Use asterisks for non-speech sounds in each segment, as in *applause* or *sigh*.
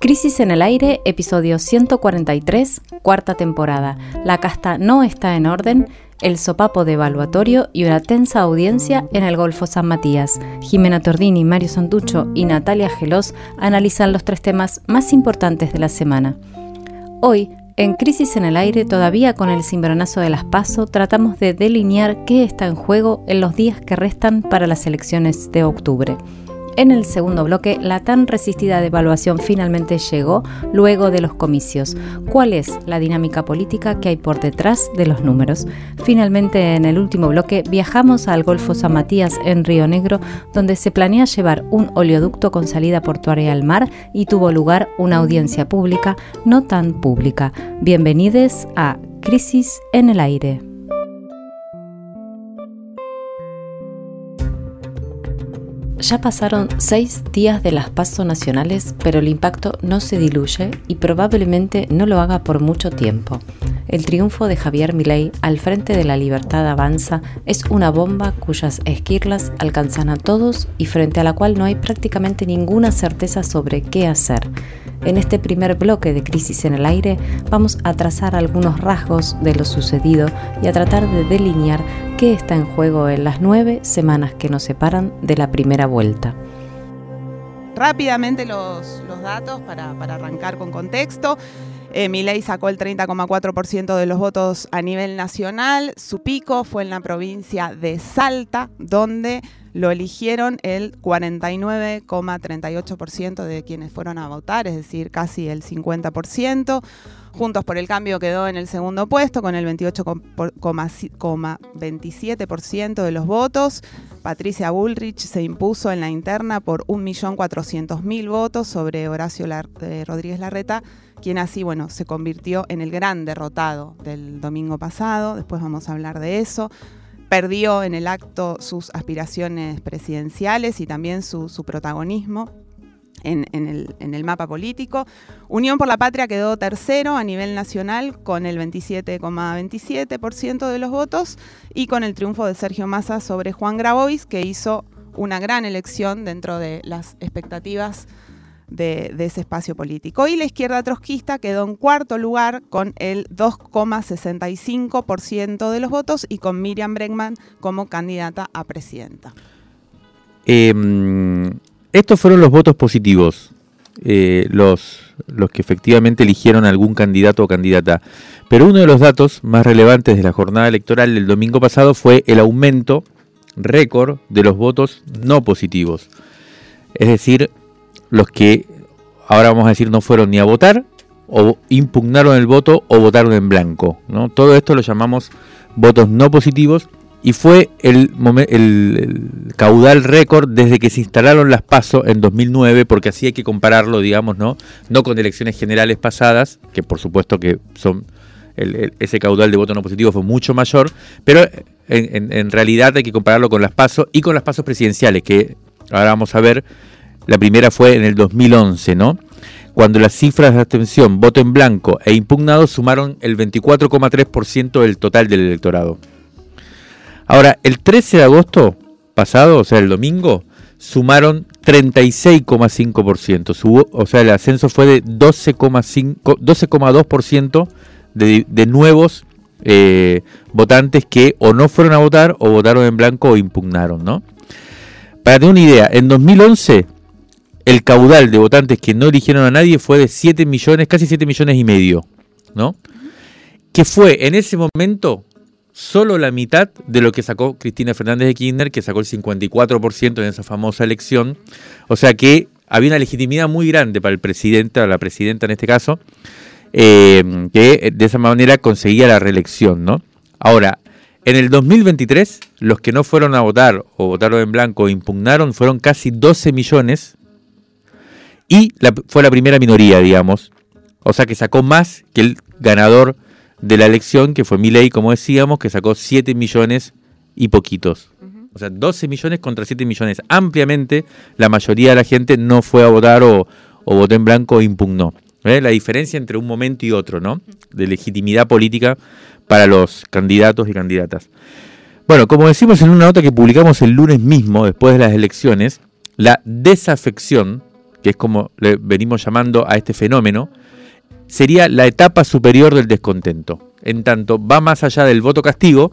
Crisis en el aire, episodio 143, cuarta temporada. La casta no está en orden, el sopapo de evaluatorio y una tensa audiencia en el Golfo San Matías. Jimena Tordini, Mario Santucho y Natalia Gelos analizan los tres temas más importantes de la semana. Hoy, en Crisis en el aire, todavía con el cimbronazo de las PASO, tratamos de delinear qué está en juego en los días que restan para las elecciones de octubre. En el segundo bloque, la tan resistida devaluación finalmente llegó luego de los comicios. ¿Cuál es la dinámica política que hay por detrás de los números? Finalmente, en el último bloque, viajamos al Golfo San Matías en Río Negro, donde se planea llevar un oleoducto con salida portuaria al mar y tuvo lugar una audiencia pública no tan pública. Bienvenidos a Crisis en el Aire. Ya pasaron seis días de las pasos nacionales, pero el impacto no se diluye y probablemente no lo haga por mucho tiempo. El triunfo de Javier Milei al frente de la libertad avanza es una bomba cuyas esquirlas alcanzan a todos y frente a la cual no hay prácticamente ninguna certeza sobre qué hacer. En este primer bloque de Crisis en el Aire vamos a trazar algunos rasgos de lo sucedido y a tratar de delinear qué está en juego en las nueve semanas que nos separan de la primera vuelta. Rápidamente los, datos para, arrancar con contexto. Eh, Milei sacó el 30,4% de los votos a nivel nacional. Su pico fue en la provincia de Salta, donde lo eligieron el 49,38% de quienes fueron a votar, es decir, casi el 50%. Juntos por el Cambio quedó en el segundo puesto con el 28,27% de los votos. Patricia Bullrich se impuso en la interna por 1.400.000 votos sobre Horacio eh, Rodríguez Larreta, quien así, bueno, se convirtió en el gran derrotado del domingo pasado. Después vamos a hablar de eso perdió en el acto sus aspiraciones presidenciales y también su, protagonismo. En, el, mapa político. Unión por la Patria quedó tercero a nivel nacional con el 27,27% de los votos y con el triunfo de Sergio Massa sobre Juan Grabois, que hizo una gran elección dentro de las expectativas de, ese espacio político. Y la izquierda trotskista quedó en cuarto lugar con el 2,65% de los votos y con Miriam Bregman como candidata a presidenta. Em, estos fueron los votos positivos, eh, los, los que efectivamente eligieron algún candidato o candidata. Pero uno de los datos más relevantes de la jornada electoral del domingo pasado fue el aumento récord de los votos no positivos. Es decir, los que ahora vamos a decir no fueron ni a votar o impugnaron el voto o votaron en blanco. ¿no? Todo esto lo llamamos votos no positivos y fue el, el, caudal récord desde que se instalaron las PASO en 2009, porque así hay que compararlo, digamos, ¿no? No con elecciones generales pasadas, que por supuesto que son ese caudal de votos no positivos fue mucho mayor, pero en, en, realidad hay que compararlo con las PASO y con las PASO presidenciales, que ahora vamos a ver la primera fue en el 2011, ¿no? Cuando las cifras de abstención, voto en blanco e impugnado sumaron el 24,3% del total del electorado. Ahora, el 13 de agosto pasado, o sea, el domingo, sumaron 36,5%. O sea, el ascenso fue de 12,2% de, de nuevos eh, votantes que o no fueron a votar o votaron en blanco o impugnaron, ¿no? Para tener una idea, en 2011 el caudal de votantes que no eligieron a nadie fue de 7 millones, casi 7 millones y medio, ¿no? Que fue en ese momento solo la mitad de lo que sacó Cristina Fernández de Kirchner, que sacó el 54% en esa famosa elección. O sea que había una legitimidad muy grande para el presidente, o la presidenta en este caso, eh, que de esa manera conseguía la reelección, ¿no? Ahora, en el 2023, los que no fueron a votar o votaron en blanco o impugnaron fueron casi 12 millones y fue la primera minoría, digamos. O sea que sacó más que el ganador de la elección, que fue Milei, como decíamos, que sacó 7 millones y poquitos. O sea, 12 millones contra 7 millones. Ampliamente la mayoría de la gente no fue a votar o, votó en blanco o impugnó. La diferencia entre un momento y otro, ¿no? De legitimidad política para los candidatos y candidatas. Bueno, como decimos en una nota que publicamos el lunes mismo, después de las elecciones, la desafección que es como le venimos llamando a este fenómeno, sería la etapa superior del descontento. En tanto, va más allá del voto castigo,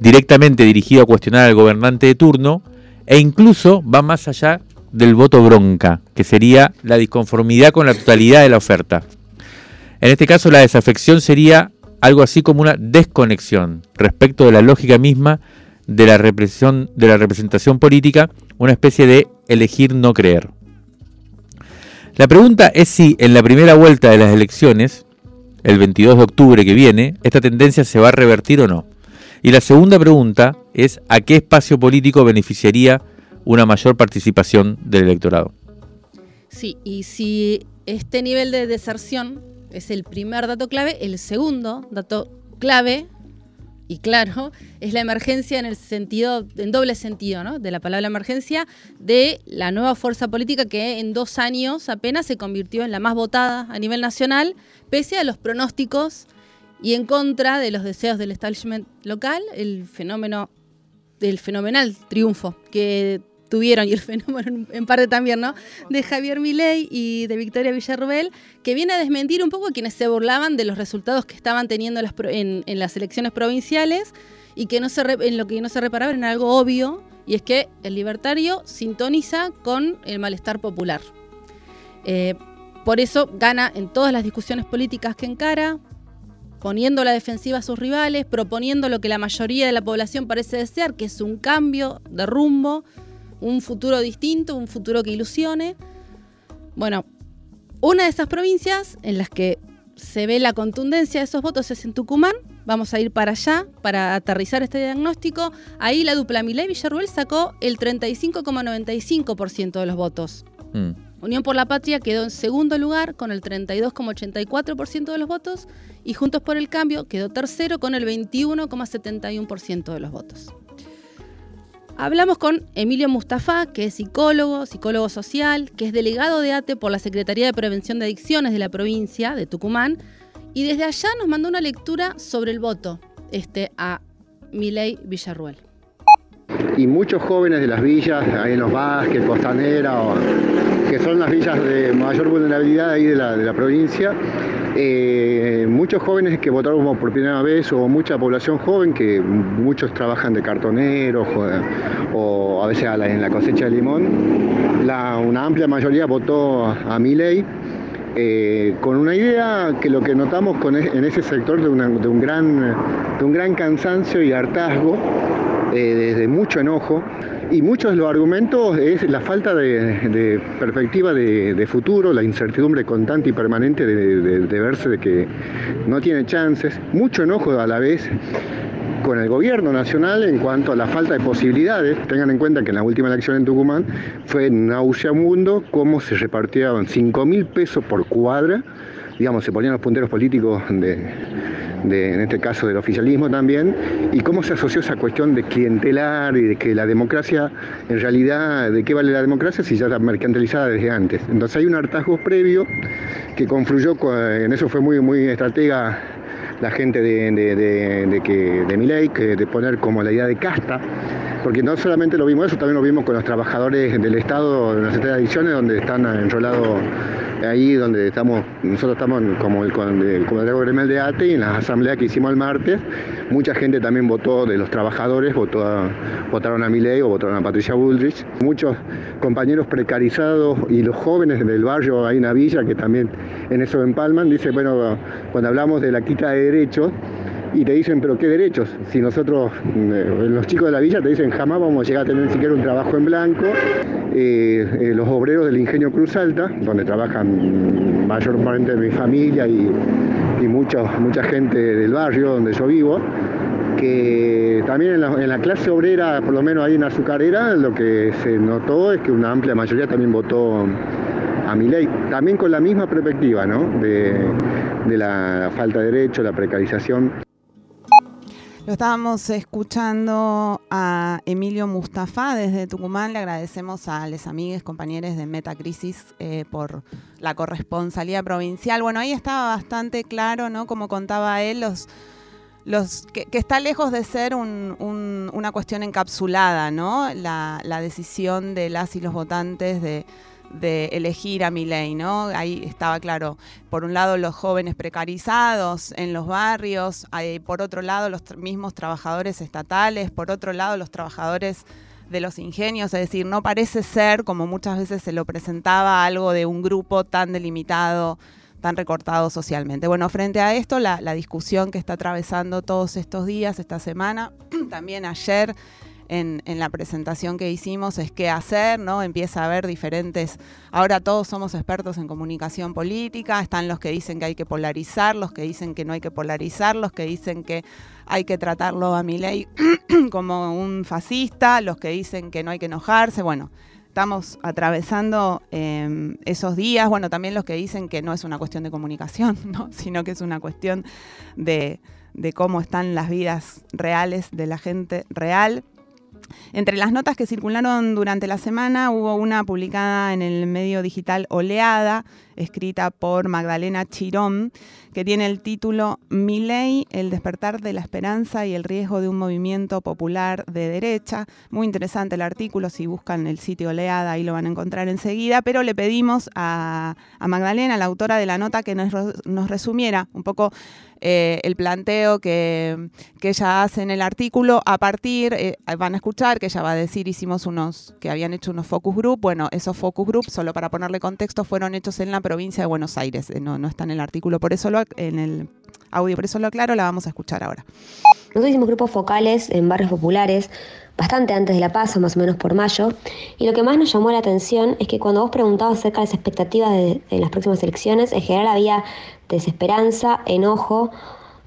directamente dirigido a cuestionar al gobernante de turno, e incluso va más allá del voto bronca, que sería la disconformidad con la totalidad de la oferta. En este caso, la desafección sería algo así como una desconexión respecto de la lógica misma de la, represión, de la representación política, una especie de elegir no creer. La pregunta es si en la primera vuelta de las elecciones, el 22 de octubre que viene, esta tendencia se va a revertir o no. Y la segunda pregunta es a qué espacio político beneficiaría una mayor participación del electorado. Sí, y si este nivel de deserción es el primer dato clave, el segundo dato clave y claro, *laughs* es la emergencia en el sentido, en doble sentido, ¿no? De la palabra emergencia, de la nueva fuerza política que en dos años apenas se convirtió en la más votada a nivel nacional, pese a los pronósticos y en contra de los deseos del establishment local, el fenómeno del fenomenal triunfo que tuvieron, y el *laughs* fenómeno en parte también, ¿no? De Javier Milei y de Victoria Villarrubel, que viene a desmentir un poco a quienes se burlaban de los resultados que estaban teniendo en, las elecciones provinciales y que no se en lo que no se reparaba en algo obvio, y es que el libertario sintoniza con el malestar popular. Eh, por eso gana en todas las discusiones políticas que encara, poniendo la defensiva a sus rivales, proponiendo lo que la mayoría de la población parece desear, que es un cambio de rumbo, un futuro distinto, un futuro que ilusione. Bueno, una de esas provincias en las que se ve la contundencia de esos votos es en Tucumán. Vamos a ir para allá para aterrizar este diagnóstico. Ahí la dupla Milei Villarruel sacó el 35,95% de los votos. Mm. Unión por la Patria quedó en segundo lugar con el 32,84% de los votos y Juntos por el Cambio quedó tercero con el 21,71% de los votos. Hablamos con Emilio Mustafa, que es psicólogo, psicólogo social, que es delegado de ATE por la Secretaría de Prevención de Adicciones de la provincia de Tucumán, y desde allá nos mandó una lectura sobre el voto este, a Milei Villarruel. Y muchos jóvenes de las villas, ahí en los Vázquez, Costanera, que son las villas de mayor vulnerabilidad ahí de la, de la provincia, eh, muchos jóvenes que votaron por primera vez o mucha población joven que muchos trabajan de cartoneros o, a veces en la cosecha de limón, una amplia mayoría votó a mi ley. Eh, con una idea que lo que notamos en ese sector de, un gran, de un gran cansancio y hartazgo, eh, de mucho enojo, y muchos de los argumentos es la falta de, perspectiva de, futuro, la incertidumbre constante y permanente de, verse de que no tiene chances, mucho enojo a la vez con el gobierno nacional en cuanto a la falta de posibilidades. Tengan en cuenta que en la última elección en Tucumán fue nauseabundo cómo se repartían 5 mil pesos por cuadra, digamos, se ponían los punteros políticos de, en este caso del oficialismo también, y cómo se asoció esa cuestión de clientelar y de que la democracia, en realidad, ¿de qué vale la democracia si ya está mercantilizada desde antes? Entonces hay un hartazgo previo que confluyó, en eso fue muy, muy estratega la gente de, de, que, de Miley, que de poner como la idea de casta, porque no solamente lo vimos eso, también lo vimos con los trabajadores del Estado en las tres ediciones donde están enrolados ahí donde estamos, nosotros estamos como el, gremial de ATE en la asamblea que hicimos el martes, mucha gente también votó de los trabajadores, votó votaron a Milei o votaron a Patricia Bullrich. Muchos compañeros precarizados y los jóvenes del barrio en la villa que también en eso empalman, dice, bueno, cuando hablamos de la quita de derechos, y te dicen, pero ¿qué derechos? Si nosotros, eh, los chicos de la villa te dicen, jamás vamos a llegar a tener siquiera un trabajo en blanco. Eh, eh, los obreros del Ingenio Cruz Alta, donde trabajan mayormente mi familia y, mucha, mucha gente del barrio donde yo vivo, que también en la, clase obrera, por lo menos ahí en Azucarera, lo que se notó es que una amplia mayoría también votó a mi ley, también con la misma perspectiva, ¿no? De, de la falta de derecho, la precarización. Lo estábamos escuchando a Emilio Mustafa desde Tucumán. Le agradecemos a les amigues, compañeros de Metacrisis eh, por la corresponsalía provincial. Bueno, ahí estaba bastante claro, ¿no? Como contaba él, los, los que, está lejos de ser una cuestión encapsulada, ¿no? La, decisión de las y los votantes de, de elegir a Milei, ¿no? Ahí estaba claro, por un lado los jóvenes precarizados en los barrios, por otro lado los mismos trabajadores estatales, por otro lado los trabajadores de los ingenios, es decir, no parece ser, como muchas veces se lo presentaba, algo de un grupo tan delimitado, tan recortado socialmente. Bueno, frente a esto, la, la discusión que está atravesando todos estos días, esta semana, *clears throat* también ayer, en, la presentación que hicimos es qué hacer, ¿no? Empieza a haber diferentes, ahora todos somos expertos en comunicación política, están los que dicen que hay que polarizar, los que dicen que no hay que polarizar, los que dicen que hay que tratarlo a mi ley *clears throat* como un fascista, los que dicen que no hay que enojarse, bueno. Estamos atravesando em, esos días, bueno, también los que dicen que no es una cuestión de comunicación, *laughs* ¿no? sino que es una cuestión de cómo están las vidas reales de la gente real. Entre las notas que circularon durante la semana hubo una publicada en el medio digital Oleada, escrita por Magdalena Chirón, que tiene el título Mi ley, el despertar de la esperanza y el riesgo de un movimiento popular de derecha. Muy interesante el artículo, si buscan el sitio Oleada ahí lo van a encontrar enseguida, pero le pedimos a, Magdalena, la autora de la nota, que nos, nos resumiera un poco eh, el planteo que, ella hace en el artículo. A partir, eh, van a escuchar que ella va a decir, hicimos unos, que habían hecho unos focus group, bueno, esos focus group, solo para ponerle contexto, fueron hechos en la provincia de Buenos Aires, eh, no, no está en el artículo, por eso lo, en el audio, por eso lo aclaro, la vamos a escuchar ahora. Nosotros hicimos grupos focales en barrios populares, bastante antes de la paso, más o menos por mayo, y lo que más nos llamó la atención es que cuando vos preguntabas acerca de las expectativas de, las próximas elecciones, en general había desesperanza, enojo,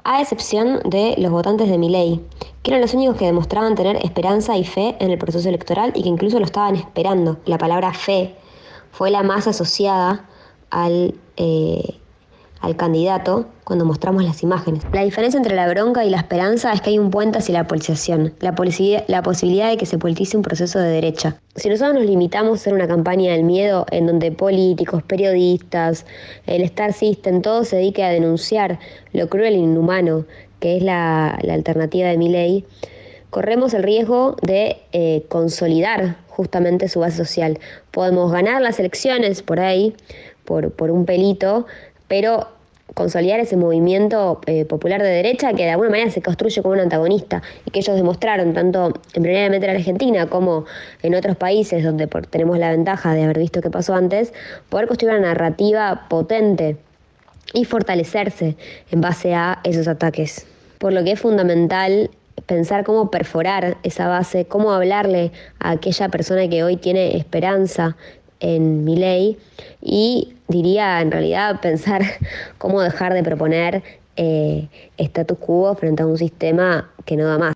a excepción de los votantes de Miley, que eran los únicos que demostraban tener esperanza y fe en el proceso electoral y que incluso lo estaban esperando. La palabra fe fue la más asociada al eh, al candidato cuando mostramos las imágenes. La diferencia entre la bronca y la esperanza es que hay un puente hacia la politización, la, la posibilidad de que se politice un proceso de derecha. Si nosotros nos limitamos a hacer una campaña del miedo en donde políticos, periodistas, el Star System, todo se dedique a denunciar lo cruel e inhumano que es la, alternativa de mi ley, corremos el riesgo de eh, consolidar justamente su base social. Podemos ganar las elecciones por ahí, por, por un pelito, pero consolidar ese movimiento eh, popular de derecha que de alguna manera se construye como un antagonista y que ellos demostraron tanto en primeramente en Argentina como en otros países donde tenemos la ventaja de haber visto qué pasó antes, poder construir una narrativa potente y fortalecerse en base a esos ataques. Por lo que es fundamental pensar cómo perforar esa base, cómo hablarle a aquella persona que hoy tiene esperanza en mi ley y diría en realidad pensar *laughs* cómo dejar de proponer eh, status quo frente a un sistema que no da más.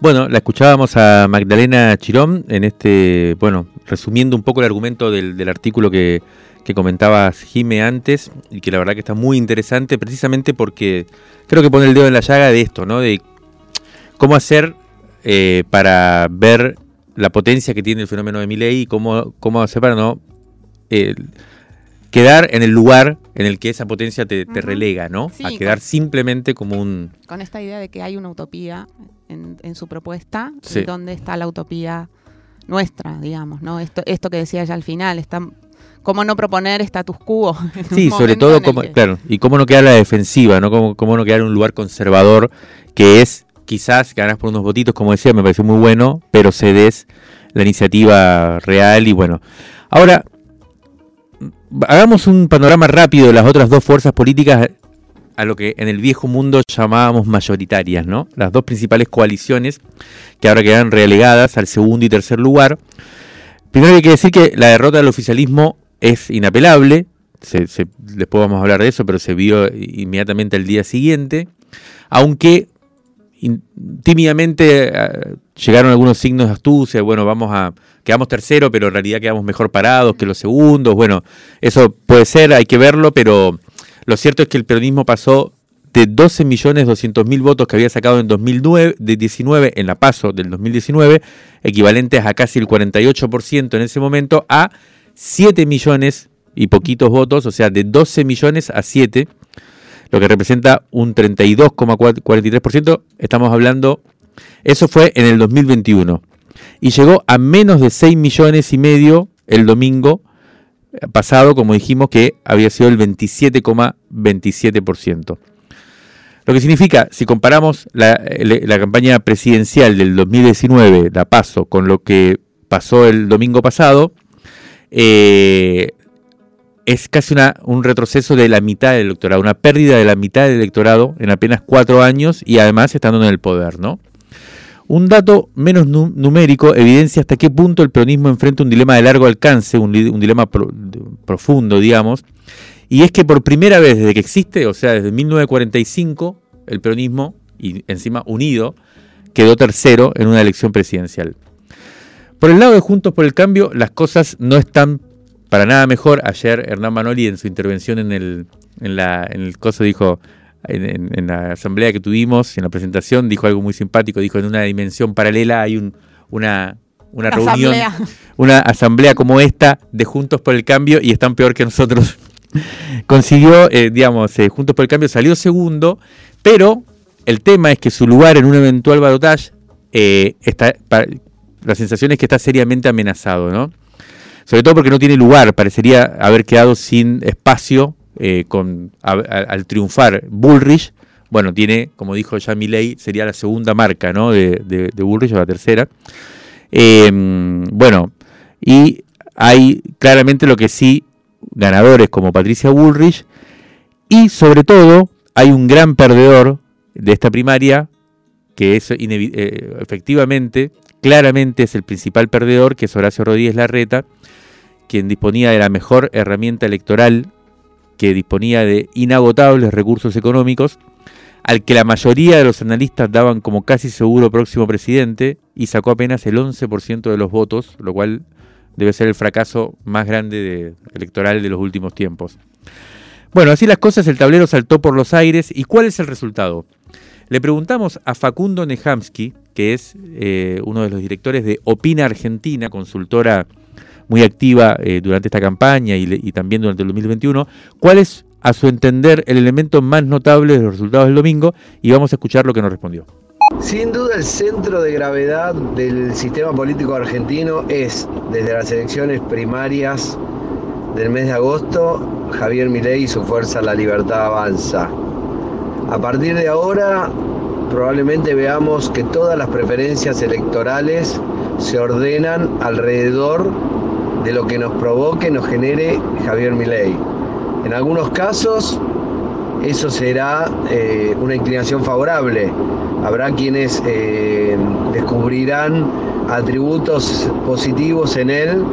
Bueno, la escuchábamos a Magdalena Chirón en este, bueno, resumiendo un poco el argumento del, artículo que, que comentabas Jime antes y que la verdad que está muy interesante precisamente porque creo que pone el dedo en la llaga de esto, ¿no? De cómo hacer eh, para ver la potencia que tiene el fenómeno de Milei y cómo, cómo hacer para no quedar en el lugar en el que esa potencia te, relega, ¿no? a quedar simplemente como un... Con esta idea de que hay una utopía en, su propuesta, ¿dónde está la utopía nuestra, digamos, ¿no? Esto, esto que decía ya al final, está cómo no proponer status quo. *laughs* Sí, sobre todo, como, claro, y cómo no quedar la defensiva, ¿no? Cómo, cómo no quedar en un lugar conservador que es quizás ganas por unos votitos, como decía, me pareció muy bueno, pero cedes la iniciativa real y bueno. Ahora, hagamos un panorama rápido de las otras dos fuerzas políticas a lo que en el viejo mundo llamábamos mayoritarias, ¿no? Las dos principales coaliciones que ahora quedan relegadas al segundo y tercer lugar. Primero hay que decir que la derrota del oficialismo es inapelable, después vamos a hablar de eso, pero se vio inmediatamente el día siguiente, aunque tímidamente eh, llegaron algunos signos de astucia, bueno, vamos a, quedamos tercero, pero en realidad quedamos mejor parados que los segundos, bueno, eso puede ser, hay que verlo, pero lo cierto es que el peronismo pasó de 12 millones mil votos que había sacado en 2009, de 19 en la paso del 2019, equivalentes a casi el 48% en ese momento, a 7 millones y poquitos votos, o sea, de 12 millones a 7 lo que representa un 32,43%. Estamos hablando, eso fue en el 2021. Y llegó a menos de 6 millones y medio el domingo pasado, como dijimos, que había sido el 27,27%. Lo que significa, si comparamos la, la, campaña presidencial del 2019, la paso, con lo que pasó el domingo pasado, eh, es casi un retroceso de la mitad del electorado, una pérdida de la mitad del electorado en apenas cuatro años y además estando en el poder, ¿no? Un dato menos numérico evidencia hasta qué punto el peronismo enfrenta un dilema de largo alcance, un, dilema profundo, digamos, y es que por primera vez desde que existe, o sea, desde 1945, el peronismo, y encima unido, quedó tercero en una elección presidencial. Por el lado de Juntos por el Cambio, las cosas no están para nada mejor. Ayer Hernán Manoli en su intervención en el, en la, en el coso dijo, en, la asamblea que tuvimos, en la presentación, dijo algo muy simpático, dijo en una dimensión paralela hay un, una, una reunión, una asamblea como esta de Juntos por el Cambio y están peor que nosotros. *laughs* Consiguió, eh, digamos, eh, Juntos por el Cambio salió segundo, pero el tema es que su lugar en un eventual balotaje eh, está, la sensación es que está seriamente amenazado, ¿no? Sobre todo porque no tiene lugar, parecería haber quedado sin espacio eh, con, al triunfar Bullrich. Bueno, tiene, como dijo ya Milley, sería la segunda marca ¿no? de, de, Bullrich o la tercera. Em, bueno, y hay claramente lo que sí, ganadores como Patricia Bullrich, y sobre todo hay un gran perdedor de esta primaria, que es eh, efectivamente, claramente es el principal perdedor, que es Horacio Rodríguez Larreta, quien disponía de la mejor herramienta electoral, que disponía de inagotables recursos económicos, al que la mayoría de los analistas daban como casi seguro próximo presidente, y sacó apenas el 11% de los votos, lo cual debe ser el fracaso más grande electoral de los últimos tiempos. Bueno, así las cosas, el tablero saltó por los aires, ¿y cuál es el resultado? Le preguntamos a Facundo Nehamsky, que es eh, uno de los directores de Opina Argentina, consultora muy activa eh, durante esta campaña y, también durante el 2021, cuál es, a su entender, el elemento más notable de los resultados del domingo y vamos a escuchar lo que nos respondió. Sin duda el centro de gravedad del sistema político argentino es, desde las elecciones primarias del mes de agosto, Javier Milei y su fuerza La Libertad Avanza. A partir de ahora, probablemente veamos que todas las preferencias electorales se ordenan alrededor de lo que nos provoque, nos genere Javier Milei. En algunos casos eso será eh, una inclinación favorable. Habrá quienes eh, descubrirán atributos positivos en él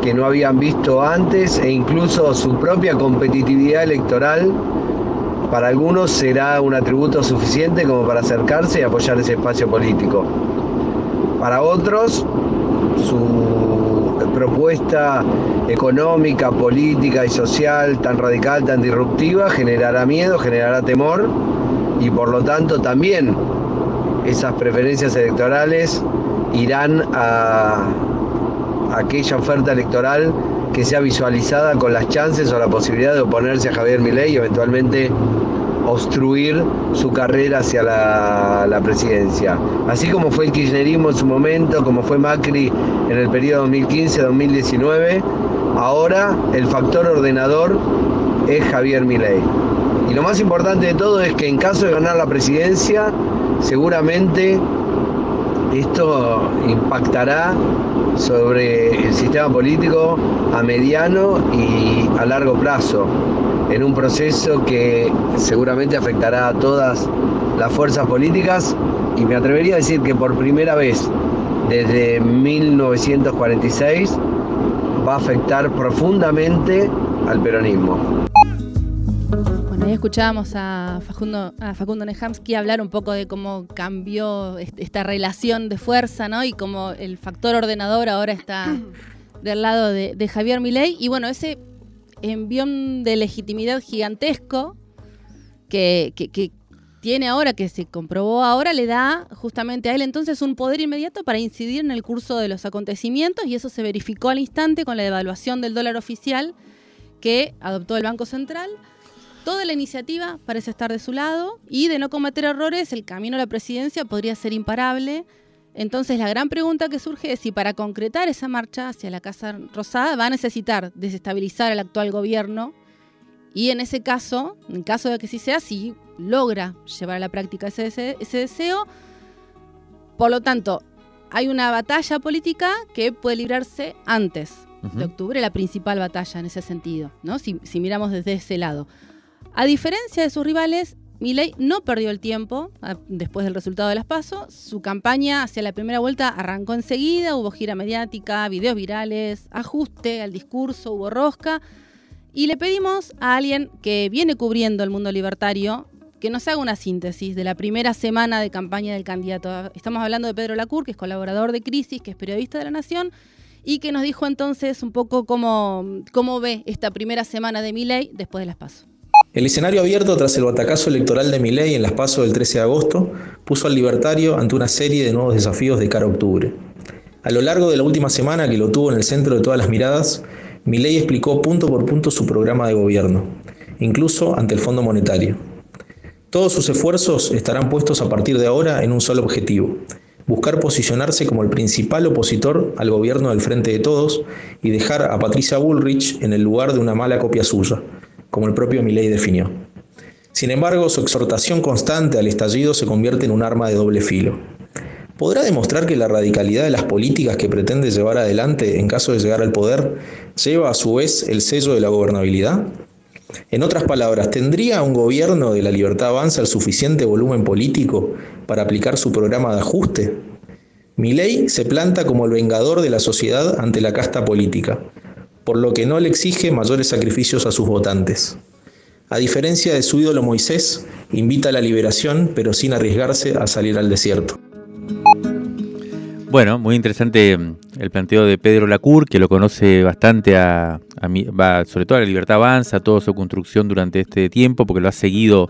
que no habían visto antes e incluso su propia competitividad electoral para algunos será un atributo suficiente como para acercarse y apoyar ese espacio político. Para otros, su propuesta económica, política y social tan radical, tan disruptiva, generará miedo, generará temor y por lo tanto también esas preferencias electorales irán a aquella oferta electoral que sea visualizada con las chances o la posibilidad de oponerse a Javier Milei y eventualmente obstruir su carrera hacia la, presidencia. Así como fue el kirchnerismo en su momento, como fue Macri en el periodo 2015-2019, ahora el factor ordenador es Javier Milei. Y lo más importante de todo es que en caso de ganar la presidencia, seguramente esto impactará sobre el sistema político a mediano y a largo plazo en un proceso que seguramente afectará a todas las fuerzas políticas y me atrevería a decir que por primera vez desde 1946 va a afectar profundamente al peronismo. Bueno, ahí escuchábamos a Facundo, a Facundo Nehamsky hablar un poco de cómo cambió esta relación de fuerza, ¿no? Y cómo el factor ordenador ahora está del lado de, Javier Milei. Y bueno, ese envión de legitimidad gigantesco que, tiene ahora, que se comprobó ahora, le da justamente a él entonces un poder inmediato para incidir en el curso de los acontecimientos y eso se verificó al instante con la devaluación del dólar oficial que adoptó el Banco Central. Toda la iniciativa parece estar de su lado y de no cometer errores, el camino a la presidencia podría ser imparable Entonces la gran pregunta que surge es si para concretar esa marcha hacia la Casa Rosada va a necesitar desestabilizar al actual gobierno y en ese caso, en caso de que sí sea, si logra llevar a la práctica ese, ese deseo, por lo tanto, hay una batalla política que puede librarse antes de octubre, la principal batalla en ese sentido, ¿no? Si, si miramos desde ese lado. A diferencia de sus rivales, Milei no perdió el tiempo después del resultado de las PASO. Su campaña hacia la primera vuelta arrancó enseguida, hubo gira mediática, videos virales, ajuste al discurso, hubo rosca. Y le pedimos a alguien que viene cubriendo el mundo libertario que nos haga una síntesis de la primera semana de campaña del candidato. Estamos hablando de Pedro Lacur, que es colaborador de Crisis, que es periodista de la Nación, y que nos dijo entonces un poco cómo, cómo ve esta primera semana de Milei después de las PASO. El escenario abierto tras el batacazo electoral de Milei en las PASO del 13 de agosto puso al libertario ante una serie de nuevos desafíos de cara a octubre. A lo largo de la última semana que lo tuvo en el centro de todas las miradas, Milei explicó punto por punto su programa de gobierno, incluso ante el Fondo Monetario. Todos sus esfuerzos estarán puestos a partir de ahora en un solo objetivo, buscar posicionarse como el principal opositor al gobierno del Frente de Todos y dejar a Patricia Bullrich en el lugar de una mala copia suya, como el propio Milley definió. Sin embargo, su exhortación constante al estallido se convierte en un arma de doble filo. ¿Podrá demostrar que la radicalidad de las políticas que pretende llevar adelante en caso de llegar al poder lleva a su vez el sello de la gobernabilidad? En otras palabras, ¿tendría un gobierno de la libertad avanza el suficiente volumen político para aplicar su programa de ajuste? ley se planta como el vengador de la sociedad ante la casta política, por lo que no le exige mayores sacrificios a sus votantes. A diferencia de su ídolo Moisés, invita a la liberación, pero sin arriesgarse a salir al desierto. Bueno, muy interesante mm, el planteo de Pedro Lacour, que lo conoce bastante a, va, sobre todo a la Libertad Avanza, toda su construcción durante este tiempo, porque lo ha seguido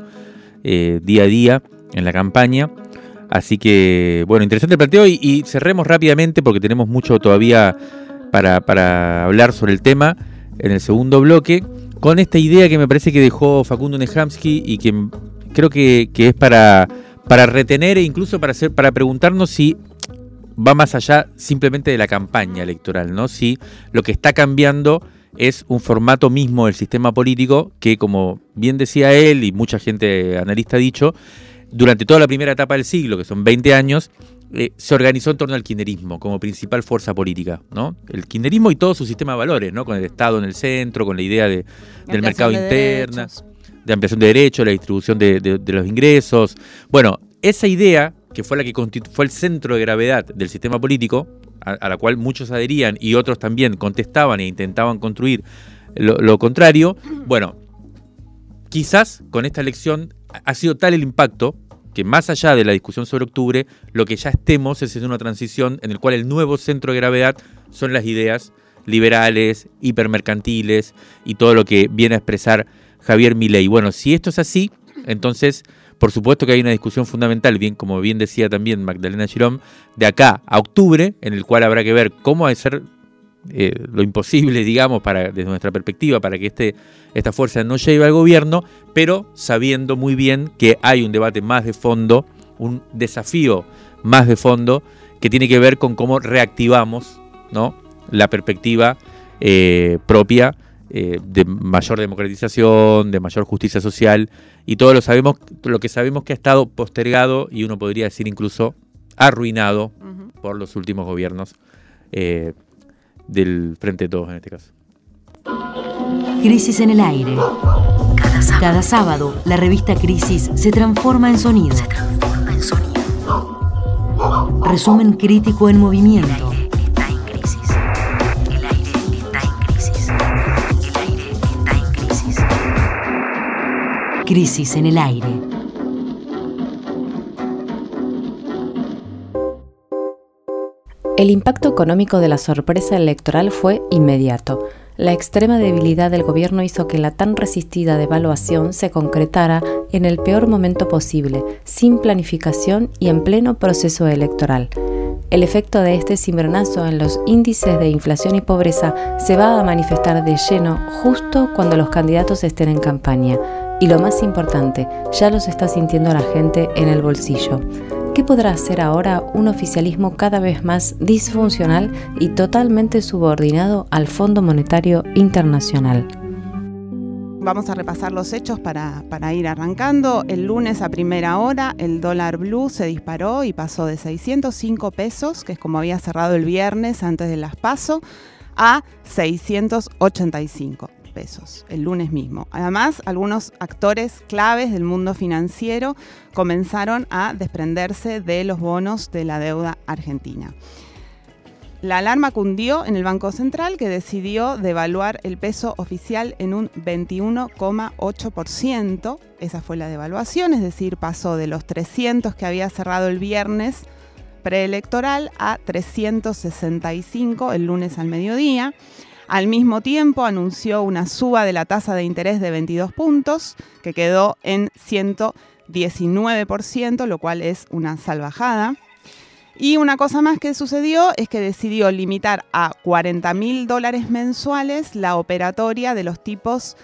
eh, día a día en la campaña. Así que, bueno, interesante el planteo y, y cerremos rápidamente porque tenemos mucho todavía para, hablar sobre el tema en el segundo bloque, con esta idea que me parece que dejó Facundo Nehamsky y que creo que, es para, para retener e incluso para, hacer, para preguntarnos si va más allá simplemente de la campaña electoral, ¿no? Si lo que está cambiando es un formato mismo del sistema político que, como bien decía él y mucha gente analista ha dicho, durante toda la primera etapa del siglo, que son 20 años, eh, se organizó en torno al kirchnerismo como principal fuerza política, ¿no? El kirchnerismo y todo su sistema de valores, ¿no? Con el Estado en el centro, con la idea de, del mercado interno, de ampliación de derechos, la distribución de, los ingresos. Bueno, esa idea, que fue la que fue el centro de gravedad del sistema político, a, la cual muchos adherían y otros también contestaban e intentaban construir lo, contrario, bueno, quizás con esta elección ha sido tal el impacto que más allá de la discusión sobre octubre, lo que ya estemos es en una transición en el cual el nuevo centro de gravedad son las ideas liberales, hipermercantiles y todo lo que viene a expresar Javier Milei. Bueno, si esto es así, entonces por supuesto que hay una discusión fundamental, bien como bien decía también Magdalena Girón, de acá a octubre, en el cual habrá que ver cómo hacer eh, lo imposible, *laughs* digamos, para, desde nuestra perspectiva, para que este, esta fuerza no llegue al gobierno, pero sabiendo muy bien que hay un debate más de fondo, un desafío más de fondo, que tiene que ver con cómo reactivamos ¿no? la perspectiva eh, propia eh, de mayor democratización, de mayor justicia social, y todo lo, sabemos, lo que sabemos que ha estado postergado y uno podría decir incluso arruinado por los últimos gobiernos del Frente de Todos en este caso. Crisis en el aire. Cada sábado. la revista Crisis se transforma en sonido. Se transforma en sonido. Resumen crítico en movimiento. Crisis en el aire. El impacto económico de la sorpresa electoral fue inmediato. La extrema debilidad del gobierno hizo que la tan resistida devaluación se concretara en el peor momento posible, sin planificación y en pleno proceso electoral. El efecto de este cimbronazo en los índices de inflación y pobreza se va a manifestar de lleno justo cuando los candidatos estén en campaña. Y lo más importante, ya los está sintiendo la gente en el bolsillo. ¿qué podrá hacer ahora un oficialismo cada vez más disfuncional y totalmente subordinado al Fondo Monetario Internacional? Vamos a repasar los hechos para, para, ir arrancando. El lunes a primera hora el dólar blue se disparó y pasó de 605 pesos, que es como había cerrado el viernes antes de las PASO, a 685 pesos el lunes mismo. Además, algunos actores claves del mundo financiero comenzaron a desprenderse de los bonos de la deuda argentina. La alarma cundió en el Banco Central que decidió devaluar el peso oficial en un 21,8%. Esa fue la devaluación, es decir, pasó de los 300 que había cerrado el viernes preelectoral a 365 el lunes al mediodía. Al mismo tiempo anunció una suba de la tasa de interés de 22 puntos, que quedó en 119%, lo cual es una salvajada. Y una cosa más que sucedió es que decidió limitar a 40 mil dólares mensuales la operatoria de los tipos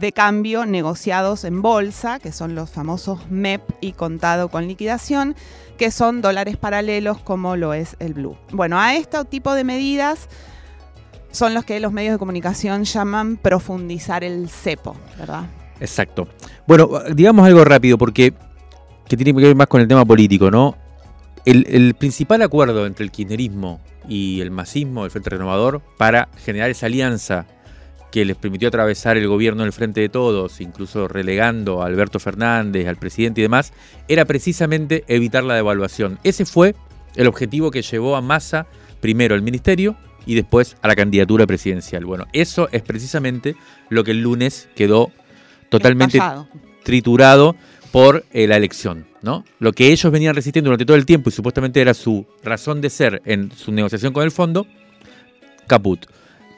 de cambio negociados en bolsa, que son los famosos MEP y contado con liquidación, que son dólares paralelos como lo es el Blue. Bueno, a este tipo de medidas son los que los medios de comunicación llaman profundizar el cepo, ¿verdad? Exacto. Bueno, digamos algo rápido porque que tiene que ver más con el tema político, ¿no? El, principal acuerdo entre el kirchnerismo y el masismo, el Frente Renovador, para generar esa alianza que les permitió atravesar el gobierno del Frente de Todos, incluso relegando a Alberto Fernández, al presidente y demás, era precisamente evitar la devaluación. Ese fue el objetivo que llevó a Massa primero al ministerio y después a la candidatura presidencial. Bueno, eso es precisamente lo que el lunes quedó totalmente triturado por eh, la elección. ¿no? Lo que ellos venían resistiendo durante todo el tiempo y supuestamente era su razón de ser en su negociación con el fondo, caput.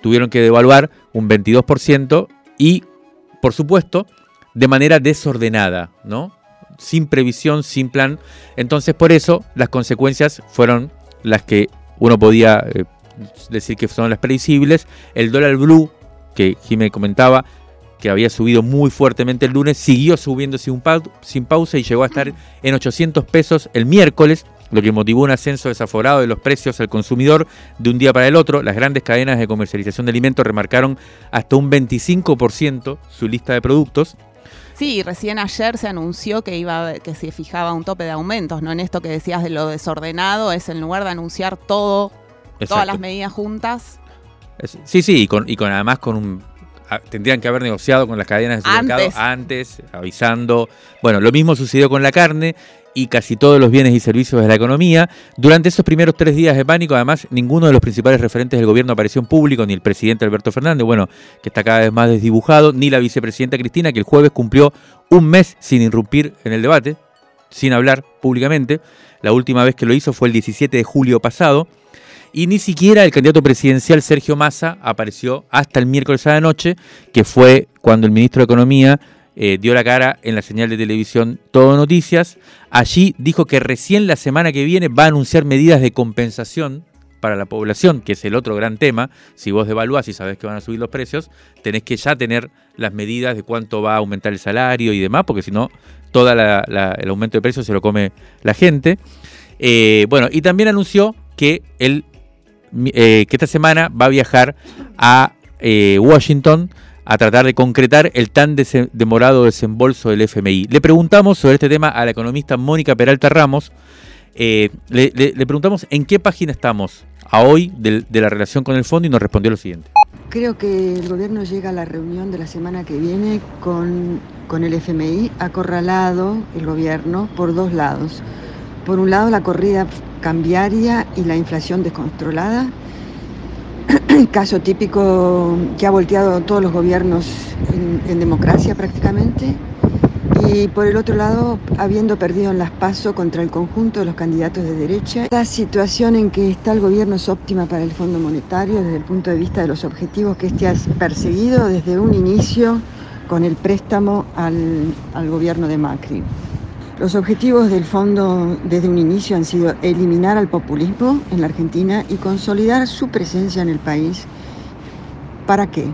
Tuvieron que devaluar un 22% y, por supuesto, de manera desordenada, ¿no? Sin previsión, sin plan. Entonces, por eso, las consecuencias fueron las que uno podía eh, decir que son las previsibles. El dólar blue, que Jiménez comentaba, que había subido muy fuertemente el lunes, siguió subiendo sin, sin pausa y llegó a estar en 800 pesos el miércoles, lo que motivó un ascenso desaforado de los precios al consumidor de un día para el otro. Las grandes cadenas de comercialización de alimentos remarcaron hasta un 25% su lista de productos. Sí, recién ayer se anunció que iba que se fijaba un tope de aumentos, ¿no? En esto que decías de lo desordenado, es en lugar de anunciar todo, todas las medidas juntas. Sí, sí, y con, y con además con un tendrían que haber negociado con las cadenas de supermercado antes, avisando. Bueno, lo mismo sucedió con la carne y casi todos los bienes y servicios de la economía. Durante esos primeros tres días de pánico, además, ninguno de los principales referentes del gobierno apareció en público, ni el presidente Alberto Fernández, bueno, que está cada vez más desdibujado, ni la vicepresidenta Cristina, que el jueves cumplió un mes sin irrumpir en el debate, sin hablar públicamente. La última vez que lo hizo fue el 17 de julio pasado. Y ni siquiera el candidato presidencial Sergio Massa apareció hasta el miércoles a la noche, que fue cuando el ministro de Economía eh, dio la cara en la señal de televisión Todo Noticias. Allí dijo que recién la semana que viene va a anunciar medidas de compensación para la población, que es el otro gran tema. Si vos devaluás y sabés que van a subir los precios, tenés que ya tener las medidas de cuánto va a aumentar el salario y demás, porque si no, todo el aumento de precios se lo come la gente. Eh, bueno, y también anunció que el eh, que esta semana va a viajar a eh, Washington a tratar de concretar el tan demorado desembolso del FMI. Le preguntamos sobre este tema a la economista Mónica Peralta Ramos. Eh, le, preguntamos en qué página estamos hoy de, la relación con el fondo y nos respondió lo siguiente. Creo que el gobierno llega a la reunión de la semana que viene con, con el FMI acorralado, el gobierno, por dos lados. Por un lado, la corrida cambiaria y la inflación descontrolada, *clears throat* caso típico que ha volteado todos los gobiernos en, democracia prácticamente, y por el otro lado, habiendo perdido en las PASO contra el conjunto de los candidatos de derecha, la situación en que está el gobierno es óptima para el Fondo Monetario desde el punto de vista de los objetivos que este ha perseguido desde un inicio con el préstamo al, al gobierno de Macri. Los objetivos del fondo desde un inicio han sido eliminar al populismo en la Argentina y consolidar su presencia en el país. ¿Para qué?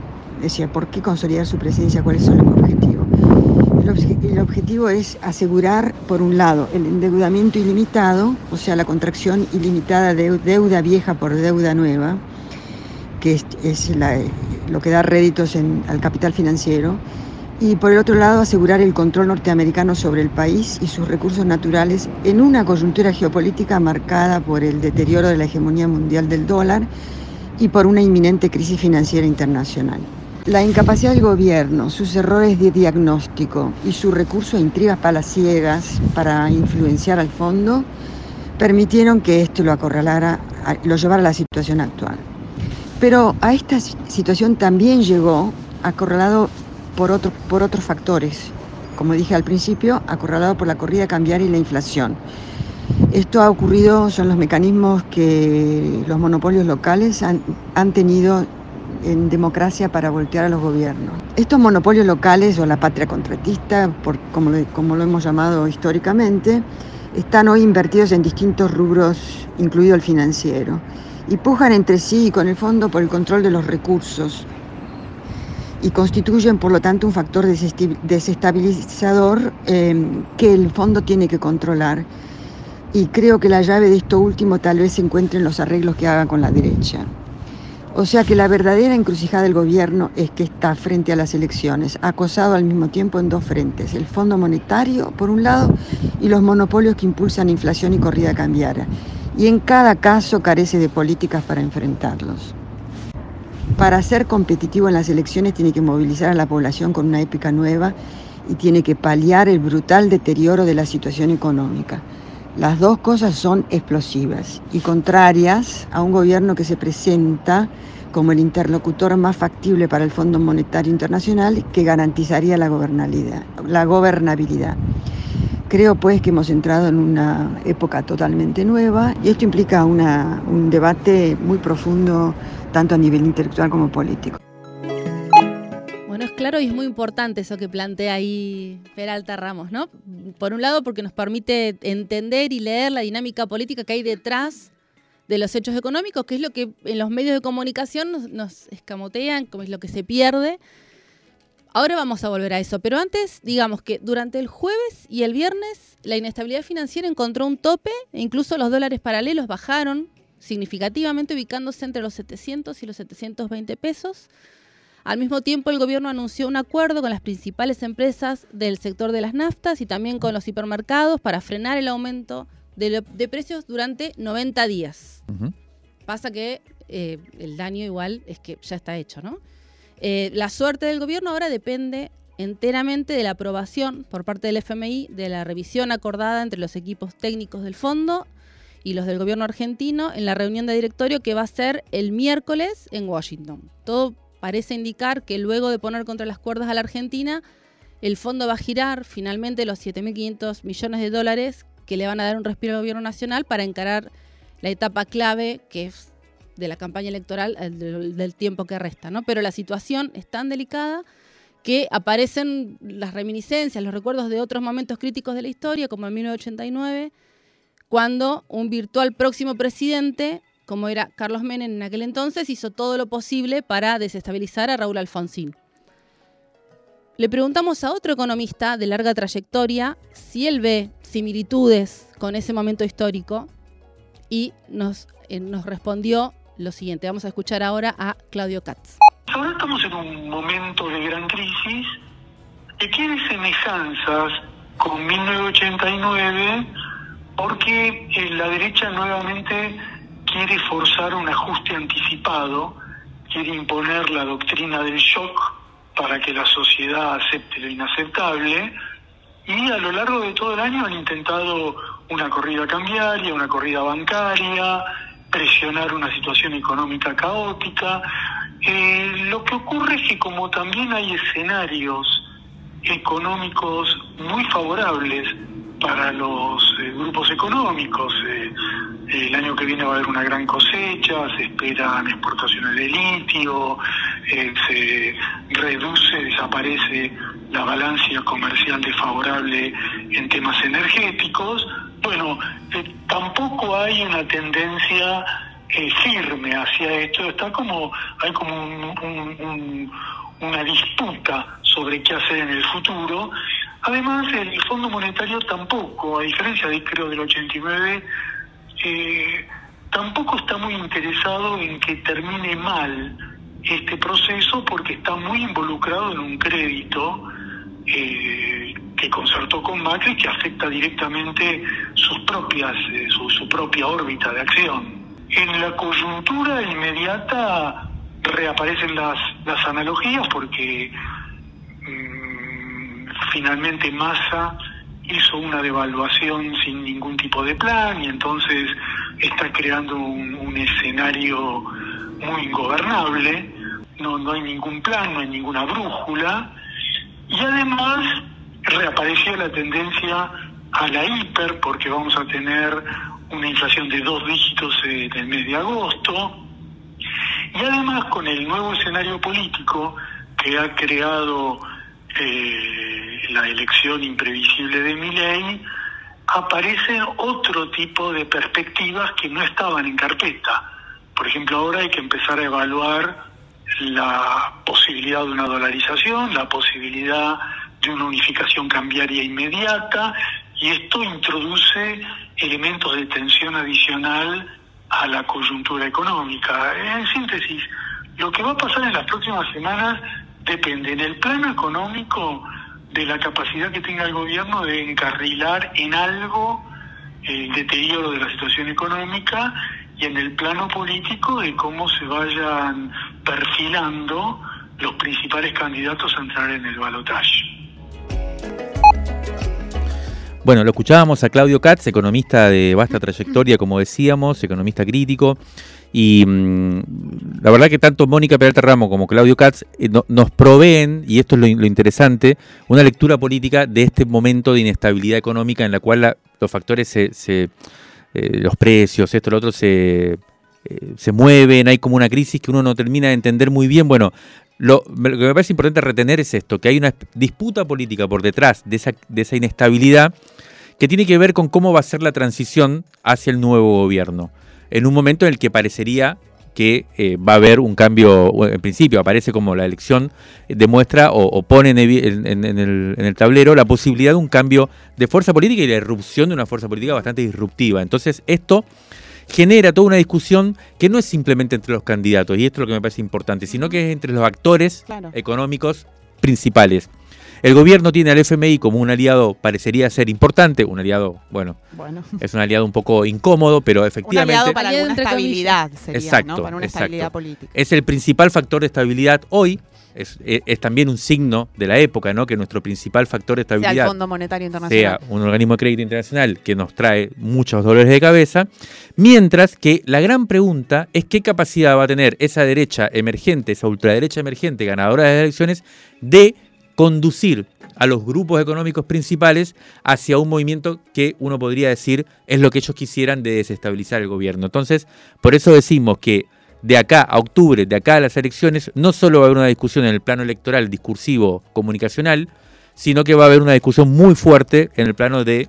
Decía, ¿por qué consolidar su presencia? ¿Cuáles son los objetivos? El, objetivo es asegurar, por un lado, el endeudamiento ilimitado, o sea, la contracción ilimitada de deuda vieja por deuda nueva, que es, lo que da réditos al capital financiero, y por el otro lado asegurar el control norteamericano sobre el país y sus recursos naturales en una coyuntura geopolítica marcada por el deterioro de la hegemonía mundial del dólar y por una inminente crisis financiera internacional. La incapacidad del gobierno, sus errores de diagnóstico y su recurso a intrigas palaciegas para influenciar al fondo permitieron que esto lo acorralara, lo llevara a la situación actual. Pero a esta situación también llegó acorralado por, otro, por otros factores, como dije al principio, acorralado por la corrida cambiaria y la inflación. Esto ha ocurrido, son los mecanismos que los monopolios locales han, han tenido en democracia para voltear a los gobiernos. Estos monopolios locales o la patria contratista, por, como, como lo hemos llamado históricamente, están hoy invertidos en distintos rubros, incluido el financiero, y pujan entre sí y con el fondo por el control de los recursos y constituyen por lo tanto un factor desestabilizador eh, que el fondo tiene que controlar. Y creo que la llave de esto último tal vez se encuentre en los arreglos que haga con la derecha. O sea que la verdadera encrucijada del gobierno es que está frente a las elecciones, acosado al mismo tiempo en dos frentes, el Fondo Monetario por un lado y los monopolios que impulsan inflación y corrida cambiaria. Y en cada caso carece de políticas para enfrentarlos. Para ser competitivo en las elecciones tiene que movilizar a la población con una épica nueva y tiene que paliar el brutal deterioro de la situación económica. Las dos cosas son explosivas y contrarias a un gobierno que se presenta como el interlocutor más factible para el Fondo Monetario Internacional que garantizaría la gobernabilidad. La gobernabilidad. Creo pues que hemos entrado en una época totalmente nueva y esto implica un debate muy profundo tanto a nivel intelectual como político es claro y es muy importante eso que plantea ahí Peralta Ramos, ¿no? Por un lado, porque nos permite entender y leer la dinámica política que hay detrás de los hechos económicos, que es lo que en los medios de comunicación nos, escamotean, como es lo que se pierde. Ahora vamos a volver a eso, pero antes, digamos que durante el jueves y el viernes la inestabilidad financiera encontró un tope e incluso los dólares paralelos bajaron significativamente, ubicándose entre los 700 y los 720 pesos. Al mismo tiempo, el gobierno anunció un acuerdo con las principales empresas del sector de las naftas y también con los hipermercados para frenar el aumento de, precios durante 90 días. Pasa que eh, el daño igual es que ya está hecho, ¿no? Eh, la suerte del gobierno ahora depende enteramente de la aprobación por parte del FMI de la revisión acordada entre los equipos técnicos del fondo y los del gobierno argentino en la reunión de directorio que va a ser el miércoles en Washington. Todo parece indicar que luego de poner contra las cuerdas a la Argentina, el fondo va a girar finalmente los 7.500 millones de dólares que le van a dar un respiro al gobierno nacional para encarar la etapa clave que es de la campaña electoral del, tiempo que resta, ¿no? Pero la situación es tan delicada que aparecen las reminiscencias, los recuerdos de otros momentos críticos de la historia, como en 1989, cuando un virtual próximo presidente como era Carlos Menem en aquel entonces, hizo todo lo posible para desestabilizar a Raúl Alfonsín. Le preguntamos a otro economista de larga trayectoria si él ve similitudes con ese momento histórico y nos, eh, nos respondió lo siguiente. Vamos a escuchar ahora a Claudio Katz. Ahora estamos en un momento de gran crisis que tiene semejanzas con 1989 porque eh, la derecha nuevamente quiere forzar un ajuste anticipado, quiere imponer la doctrina del shock para que la sociedad acepte lo inaceptable y a lo largo de todo el año han intentado una corrida cambiaria, una corrida bancaria, presionar una situación económica caótica. Eh, lo que ocurre es que como también hay escenarios económicos muy favorables para los eh, grupos económicos. Eh, el año que viene va a haber una gran cosecha, se esperan exportaciones de litio, eh, se reduce, desaparece la balanza comercial desfavorable en temas energéticos. Bueno, tampoco hay una tendencia firme hacia esto, está como, hay como una disputa sobre qué hacer en el futuro Además, el Fondo Monetario tampoco, a diferencia de creo del 89, eh, tampoco está muy interesado en que termine mal este proceso porque está muy involucrado en un crédito eh, que concertó con Macri que afecta directamente sus propias, eh, su, su propia órbita de acción. En la coyuntura inmediata reaparecen las, las analogías porque mm, finalmente Massa hizo una devaluación sin ningún tipo de plan y entonces está creando un, escenario muy ingobernable, no, no hay ningún plan, no hay ninguna brújula. Y además reapareció la tendencia a la hiper porque vamos a tener una inflación de dos dígitos en el mes de agosto. Y además con el nuevo escenario político que ha creado eh, la elección imprevisible de Milei, aparecen otro tipo de perspectivas que no estaban en carpeta. Por ejemplo, ahora hay que empezar a evaluar la posibilidad de una dolarización, la posibilidad de una unificación cambiaria inmediata, y esto introduce elementos de tensión adicional a la coyuntura económica. En síntesis, lo que va a pasar en las próximas semanas depende en el plano económico de la capacidad que tenga el gobierno de encarrilar en algo el deterioro de la situación económica y en el plano político de cómo se vayan perfilando los principales candidatos a entrar en el balotaje. Bueno, lo escuchábamos a Claudio Katz, economista de vasta trayectoria, como decíamos, economista crítico. Y mmm, la verdad que tanto Mónica Peralta Ramos como Claudio Katz eh, no, nos proveen, y esto es lo, interesante, una lectura política de este momento de inestabilidad económica en la cual la, los factores, se, se eh, los precios, esto, lo otro, se, eh, se mueven, hay como una crisis que uno no termina de entender muy bien. Bueno, lo, lo, que me parece importante retener es esto, que hay una disputa política por detrás de esa, de esa inestabilidad que tiene que ver con cómo va a ser la transición hacia el nuevo gobierno. En un momento en el que parecería que eh, va a haber un cambio, en principio aparece como la elección demuestra o, o pone en el, en, en, el, en, el, tablero la posibilidad de un cambio de fuerza política y la irrupción de una fuerza política bastante disruptiva. Entonces esto genera toda una discusión que no es simplemente entre los candidatos, y esto es lo que me parece importante, sino que es entre los actores claro. económicos principales. El gobierno tiene al FMI como un aliado, parecería ser importante, un aliado, bueno, bueno. es un aliado un poco incómodo, pero efectivamente... Un aliado para alguna estabilidad sería, exacto, ¿no? Para una exacto. estabilidad política. Es el principal factor de estabilidad hoy, es, es, es, también un signo de la época, ¿no? Que nuestro principal factor de estabilidad sea el Fondo Monetario Internacional. sea un organismo de crédito internacional que nos trae muchos dolores de cabeza, mientras que la gran pregunta es qué capacidad va a tener esa derecha emergente, esa ultraderecha emergente ganadora de las elecciones, de conducir a los grupos económicos principales hacia un movimiento que uno podría decir es lo que ellos quisieran de desestabilizar el gobierno. Entonces, por eso decimos que de acá a octubre, de acá a las elecciones, no solo va a haber una discusión en el plano electoral, discursivo, comunicacional, sino que va a haber una discusión muy fuerte en el plano de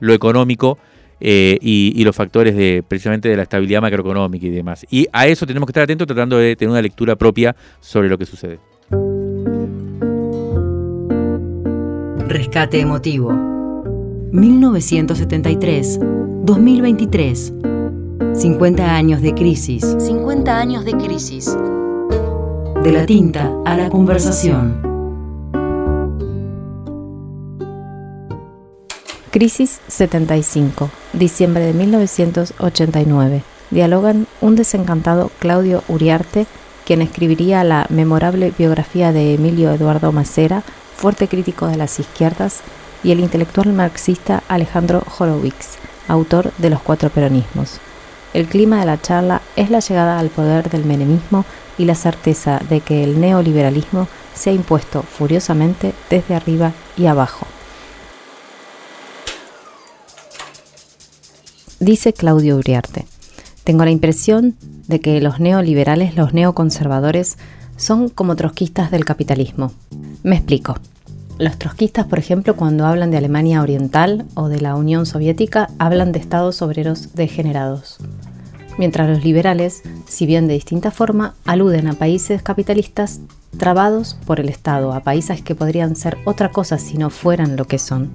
lo económico eh, y, y, los factores de precisamente de la estabilidad macroeconómica y demás. Y a eso tenemos que estar atentos tratando de tener una lectura propia sobre lo que sucede. Rescate emotivo. 1973-2023. 50 años de crisis. 50 años de crisis. De la tinta a la conversación. Crisis 75, diciembre de 1989. Dialogan un desencantado Claudio Uriarte, quien escribiría la memorable biografía de Emilio Eduardo Macera, fuerte crítico de las izquierdas, y el intelectual marxista Alejandro Horowitz, autor de Los Cuatro Peronismos. El clima de la charla es la llegada al poder del menemismo y la certeza de que el neoliberalismo se ha impuesto furiosamente desde arriba y abajo. Dice Claudio Uriarte, tengo la impresión de que los neoliberales, los neoconservadores, son como trotskistas del capitalismo. Me explico. Los trotskistas, por ejemplo, cuando hablan de Alemania Oriental o de la Unión Soviética, hablan de estados obreros degenerados. mientras los liberales, si bien de distinta forma, aluden a países capitalistas trabados por el Estado, a países que podrían ser otra cosa si no fueran lo que son.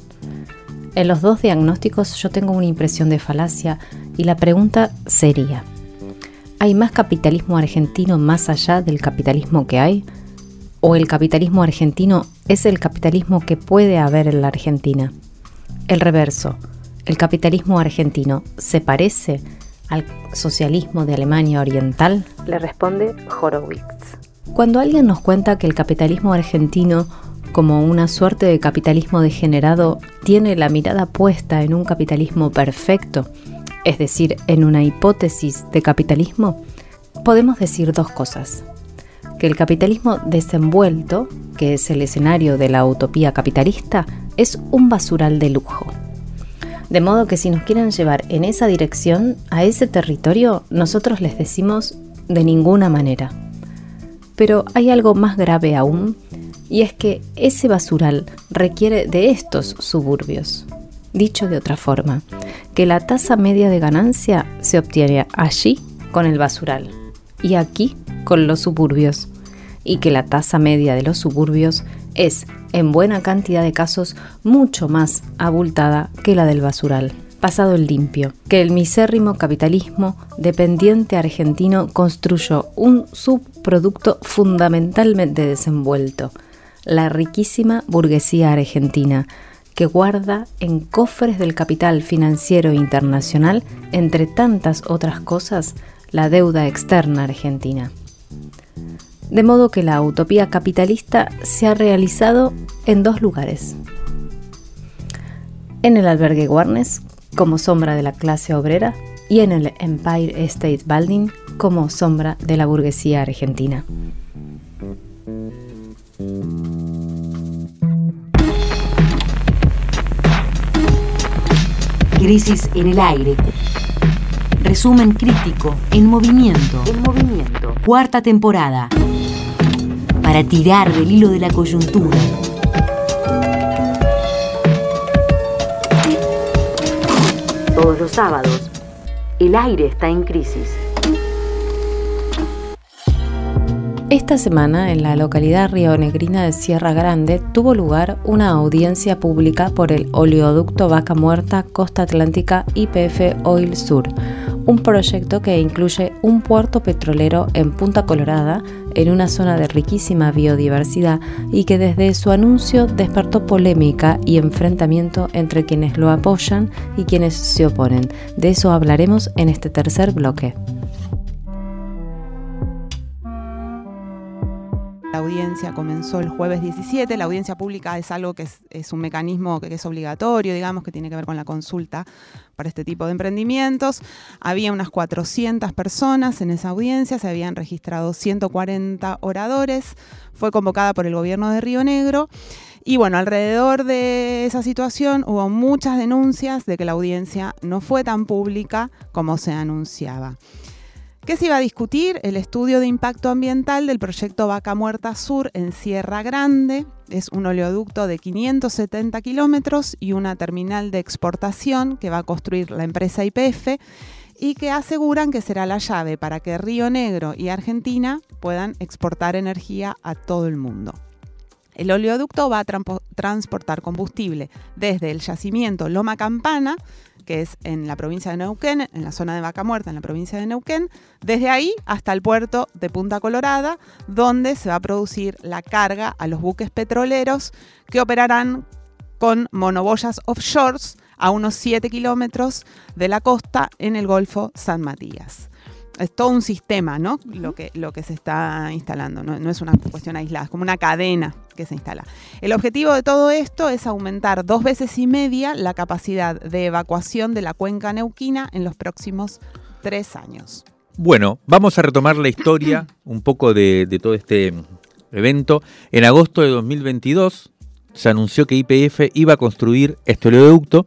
En los dos diagnósticos yo tengo una impresión de falacia y la pregunta sería, ¿hay más capitalismo argentino más allá del capitalismo que hay? ¿O el capitalismo argentino es el capitalismo que puede haber en la Argentina? El reverso, ¿el capitalismo argentino se parece al socialismo de Alemania Oriental? Le responde Horowitz. Cuando alguien nos cuenta que el capitalismo argentino, como una suerte de capitalismo degenerado, tiene la mirada puesta en un capitalismo perfecto, es decir, en una hipótesis de capitalismo, podemos decir dos cosas. Que el capitalismo desenvuelto, que es el escenario de la utopía capitalista, es un basural de lujo. De modo que si nos quieren llevar en esa dirección, a ese territorio, nosotros les decimos de ninguna manera. Pero hay algo más grave aún, y es que ese basural requiere de estos suburbios. Dicho de otra forma, que la tasa media de ganancia se obtiene allí con el basural y aquí con los suburbios, y que la tasa media de los suburbios es, en buena cantidad de casos, mucho más abultada que la del basural. Pasado el limpio, que el misérrimo capitalismo dependiente argentino construyó un subproducto fundamentalmente desenvuelto, la riquísima burguesía argentina, que guarda en cofres del capital financiero internacional, entre tantas otras cosas, la deuda externa argentina de modo que la utopía capitalista se ha realizado en dos lugares. En el albergue Warnes, como sombra de la clase obrera, y en el Empire State Building, como sombra de la burguesía argentina. Crisis en el aire. Resumen crítico en movimiento. En movimiento. Cuarta temporada para tirar del hilo de la coyuntura. Todos los sábados, el aire está en crisis. Esta semana, en la localidad rionegrina de Sierra Grande, tuvo lugar una audiencia pública por el oleoducto Vaca Muerta Costa Atlántica IPF Oil Sur, un proyecto que incluye un puerto petrolero en Punta Colorada, en una zona de riquísima biodiversidad y que desde su anuncio despertó polémica y enfrentamiento entre quienes lo apoyan y quienes se oponen. De eso hablaremos en este tercer bloque. La audiencia comenzó el jueves 17. La audiencia pública es algo que es, un mecanismo que, es obligatorio, digamos, que tiene que ver con la consulta para este tipo de emprendimientos. Había unas 400 personas en esa audiencia, se habían registrado 140 oradores. Fue convocada por el gobierno de Río Negro. Y bueno, alrededor de esa situación hubo muchas denuncias de que la audiencia no fue tan pública como se anunciaba. ¿Qué se iba a discutir? El estudio de impacto ambiental del proyecto Vaca Muerta Sur en Sierra Grande. Es un oleoducto de 570 kilómetros y una terminal de exportación que va a construir la empresa IPF y que aseguran que será la llave para que Río Negro y Argentina puedan exportar energía a todo el mundo. El oleoducto va a transportar combustible desde el yacimiento Loma Campana, que es en la provincia de Neuquén, en la zona de Vaca Muerta, en la provincia de Neuquén, desde ahí hasta el puerto de Punta Colorada, donde se va a producir la carga a los buques petroleros que operarán con monoboyas offshores a unos 7 kilómetros de la costa en el Golfo San Matías es todo un sistema, ¿no? Lo que, lo que se está instalando, no, es una cuestión aislada, es como una cadena que se instala. El objetivo de todo esto es aumentar dos veces y media la capacidad de evacuación de la cuenca neuquina en los próximos tres años. Bueno, vamos a retomar la historia *clears throat* un poco de, de todo este evento. En agosto de 2022 se anunció que IPF iba a construir este oleoducto.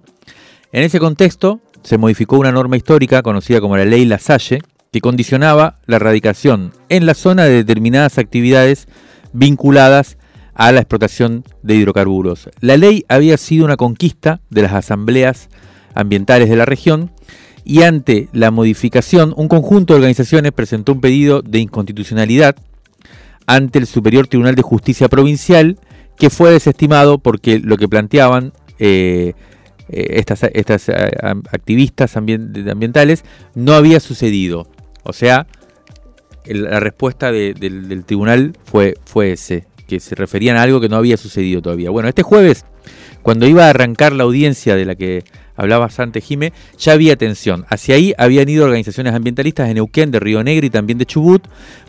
En ese contexto se modificó una norma histórica conocida como la Ley La Salle, que condicionaba la erradicación en la zona de determinadas actividades vinculadas a la explotación de hidrocarburos. La ley había sido una conquista de las asambleas ambientales de la región y ante la modificación, un conjunto de organizaciones presentó un pedido de inconstitucionalidad ante el Superior Tribunal de Justicia Provincial, que fue desestimado porque lo que planteaban eh, eh, estas, estas eh, activistas ambientales no había sucedido. O sea, la respuesta del, tribunal fue, fue ese, que se referían a algo que no había sucedido todavía. Bueno, este jueves, cuando iba a arrancar la audiencia de la que hablabas antes, Jime, ya había tensión. Hacia ahí habían ido organizaciones ambientalistas de Neuquén, de Río Negro y también de Chubut,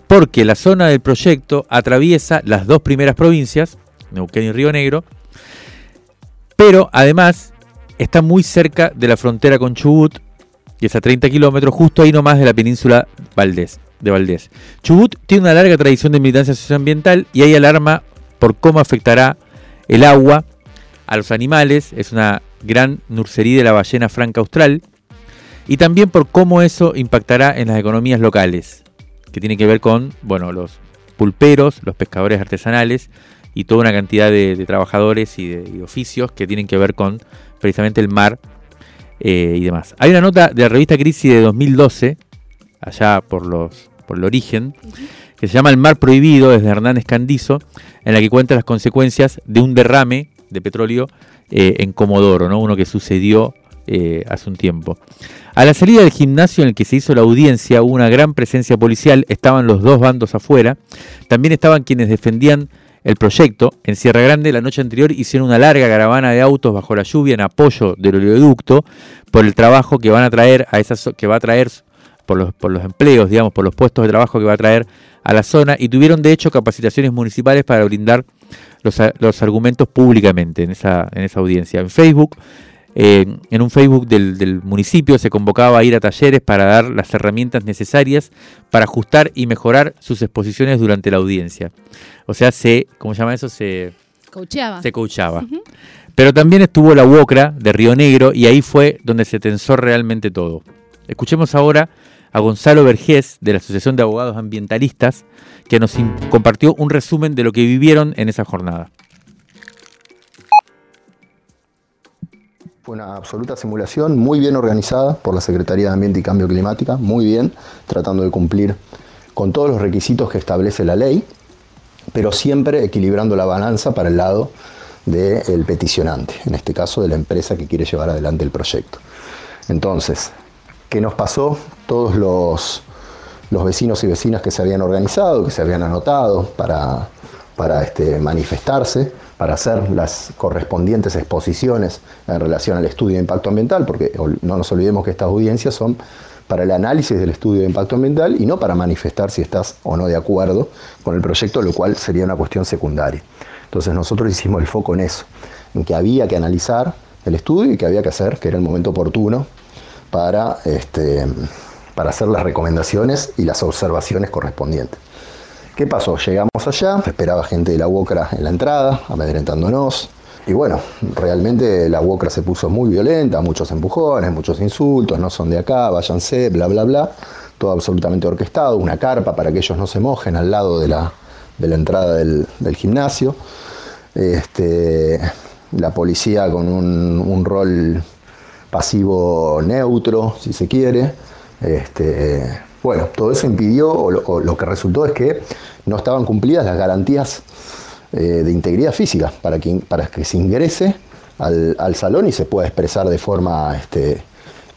porque la zona del proyecto atraviesa las dos primeras provincias, Neuquén y Río Negro, pero además está muy cerca de la frontera con Chubut, y es a 30 kilómetros, justo ahí nomás de la península Valdés, de Valdés. Chubut tiene una larga tradición de militancia socioambiental y hay alarma por cómo afectará el agua a los animales, es una gran nursería de la ballena franca austral, y también por cómo eso impactará en las economías locales, que tiene que ver con bueno, los pulperos, los pescadores artesanales y toda una cantidad de, trabajadores y de oficios que tienen que ver con precisamente el mar eh, y demás. Hay una nota de la revista Crisis de 2012, allá por, los, por el origen, que se llama El mar prohibido, desde Hernán Escandizo, en la que cuenta las consecuencias de un derrame de petróleo eh, en Comodoro, ¿no? uno que sucedió eh, hace un tiempo. A la salida del gimnasio en el que se hizo la audiencia hubo una gran presencia policial, estaban los dos bandos afuera, también estaban quienes defendían el proyecto. En Sierra Grande la noche anterior hicieron una larga caravana de autos bajo la lluvia en apoyo del oleoducto por el trabajo que van a traer a esas que va a traer por los, por los empleos, digamos, por los puestos de trabajo que va a traer a la zona y tuvieron de hecho capacitaciones municipales para brindar los, los argumentos públicamente en esa, en esa audiencia. En Facebook en un Facebook del, municipio se convocaba a ir a talleres para dar las herramientas necesarias para ajustar y mejorar sus exposiciones durante la audiencia. O sea, se, ¿cómo se llama eso? Se coacheaba. Se coachaba. Pero también estuvo la UOCRA de Río Negro y ahí fue donde se tensó realmente todo. Escuchemos ahora a Gonzalo Vergés de la Asociación de Abogados Ambientalistas que nos compartió un resumen de lo que vivieron en esa jornada. Fue una absoluta simulación, muy bien organizada por la Secretaría de Ambiente y Cambio Climático, muy bien, tratando de cumplir con todos los requisitos que establece la ley, pero siempre equilibrando la balanza para el lado del peticionante, en este caso de la empresa que quiere llevar adelante el proyecto. Entonces, ¿qué nos pasó? Todos los, los vecinos y vecinas que se habían organizado, que se habían anotado para, para este, manifestarse, para hacer las correspondientes exposiciones en relación al estudio de impacto ambiental, porque no nos olvidemos que estas audiencias son para el análisis del estudio de impacto ambiental y no para manifestar si estás o no de acuerdo con el proyecto, lo cual sería una cuestión secundaria. Entonces nosotros hicimos el foco en eso, en que había que analizar el estudio y que había que hacer, que era el momento oportuno para, este, para hacer las recomendaciones y las observaciones correspondientes. ¿Qué pasó? Llegamos allá, esperaba gente de la UOCRA en la entrada, amedrentándonos. Y bueno, realmente la UOCRA se puso muy violenta, muchos empujones, muchos insultos, no son de acá, váyanse, bla, bla, bla. Todo absolutamente orquestado, una carpa para que ellos no se mojen al lado de la, entrada del, gimnasio. Este, la policía con un, rol pasivo neutro, si se quiere. Este, bueno, todo eso impidió, o lo, que resultó es que no estaban cumplidas las garantías eh, de integridad física para que, para que se ingrese al, salón y se pueda expresar de forma este,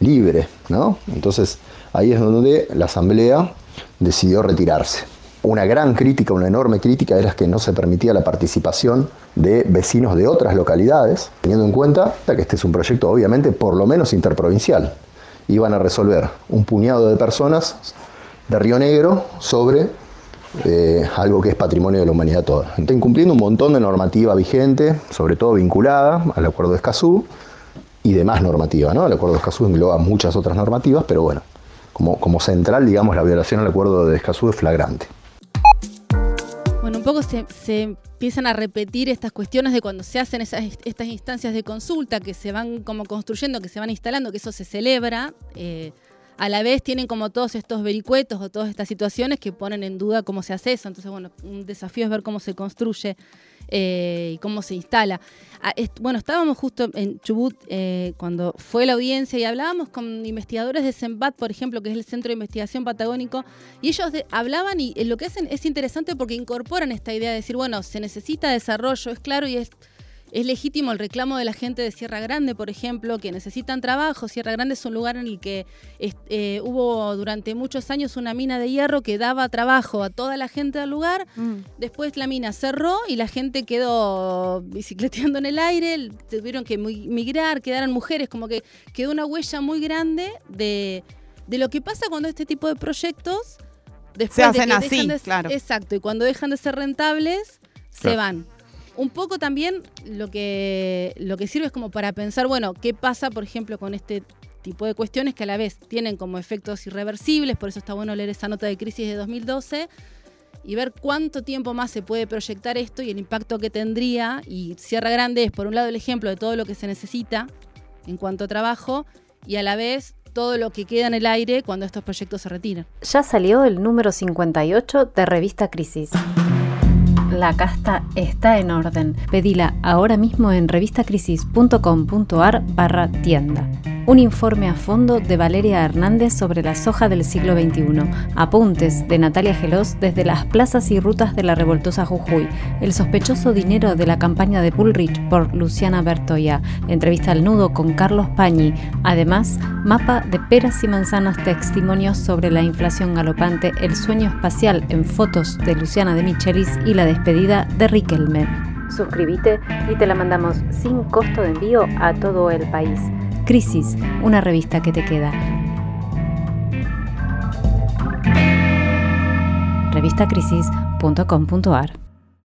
libre. ¿no? Entonces ahí es donde la Asamblea decidió retirarse. Una gran crítica, una enorme crítica era que no se permitía la participación de vecinos de otras localidades, teniendo en cuenta que este es un proyecto obviamente por lo menos interprovincial iban a resolver un puñado de personas de Río Negro sobre eh, algo que es patrimonio de la humanidad toda. Está incumpliendo un montón de normativa vigente, sobre todo vinculada al Acuerdo de Escazú y demás normativa. ¿no? El Acuerdo de Escazú engloba muchas otras normativas, pero bueno, como, como central, digamos, la violación al Acuerdo de Escazú es flagrante. Poco se, empiezan a repetir estas cuestiones de cuando se hacen estas instancias de consulta, que se van como construyendo, que se van instalando, que eso se celebra. Eh, a la vez tienen como todos estos vericuetos o todas estas situaciones que ponen en duda cómo se hace eso. Entonces, bueno, un desafío es ver cómo se construye eh, y cómo se instala. Ah, bueno, estábamos justo en Chubut eh, cuando fue la audiencia y hablábamos con investigadores de CEMBAT, por ejemplo, que es el Centro de Investigación Patagónico, y ellos hablaban y lo que hacen es interesante porque incorporan esta idea de decir, bueno, se necesita desarrollo, es claro y es es legítimo el reclamo de la gente de Sierra Grande, por ejemplo, que necesitan trabajo. Sierra Grande es un lugar en el que eh, hubo durante muchos años una mina de hierro que daba trabajo a toda la gente del lugar. Mm. Después la mina cerró y la gente quedó bicicleteando en el aire, tuvieron que migrar, quedaron mujeres, como que quedó una huella muy grande de, lo que pasa cuando este tipo de proyectos después se hacen así, claro. Exacto, y cuando dejan de ser rentables, se van un poco también lo que, lo que sirve es como para pensar, bueno, ¿qué pasa, por ejemplo, con este tipo de cuestiones que a la vez tienen como efectos irreversibles? Por eso está bueno leer esa nota de crisis de 2012 y ver cuánto tiempo más se puede proyectar esto y el impacto que tendría. Y Sierra Grande es, por un lado, el ejemplo de todo lo que se necesita en cuanto a trabajo y a la vez todo lo que queda en el aire cuando estos proyectos se retiran. Ya salió el número 58 de Revista Crisis la casta está en orden. Pedila ahora mismo en revistacrisis.com.ar barra tienda. Un informe a fondo de Valeria Hernández sobre la soja del siglo XXI. Apuntes de Natalia Gelos desde las plazas y rutas de la revoltosa Jujuy. El sospechoso dinero de la campaña de Bullrich por Luciana Bertoya. Entrevista al nudo con Carlos Pañi. Además, mapa de peras y manzanas, testimonios sobre la inflación galopante, el sueño espacial en fotos de Luciana de Michelis y la despedida de Riquelme. Suscríbete y te la mandamos sin costo de envío a todo el país. Crisis, una revista que te queda. revistacrisis.com.ar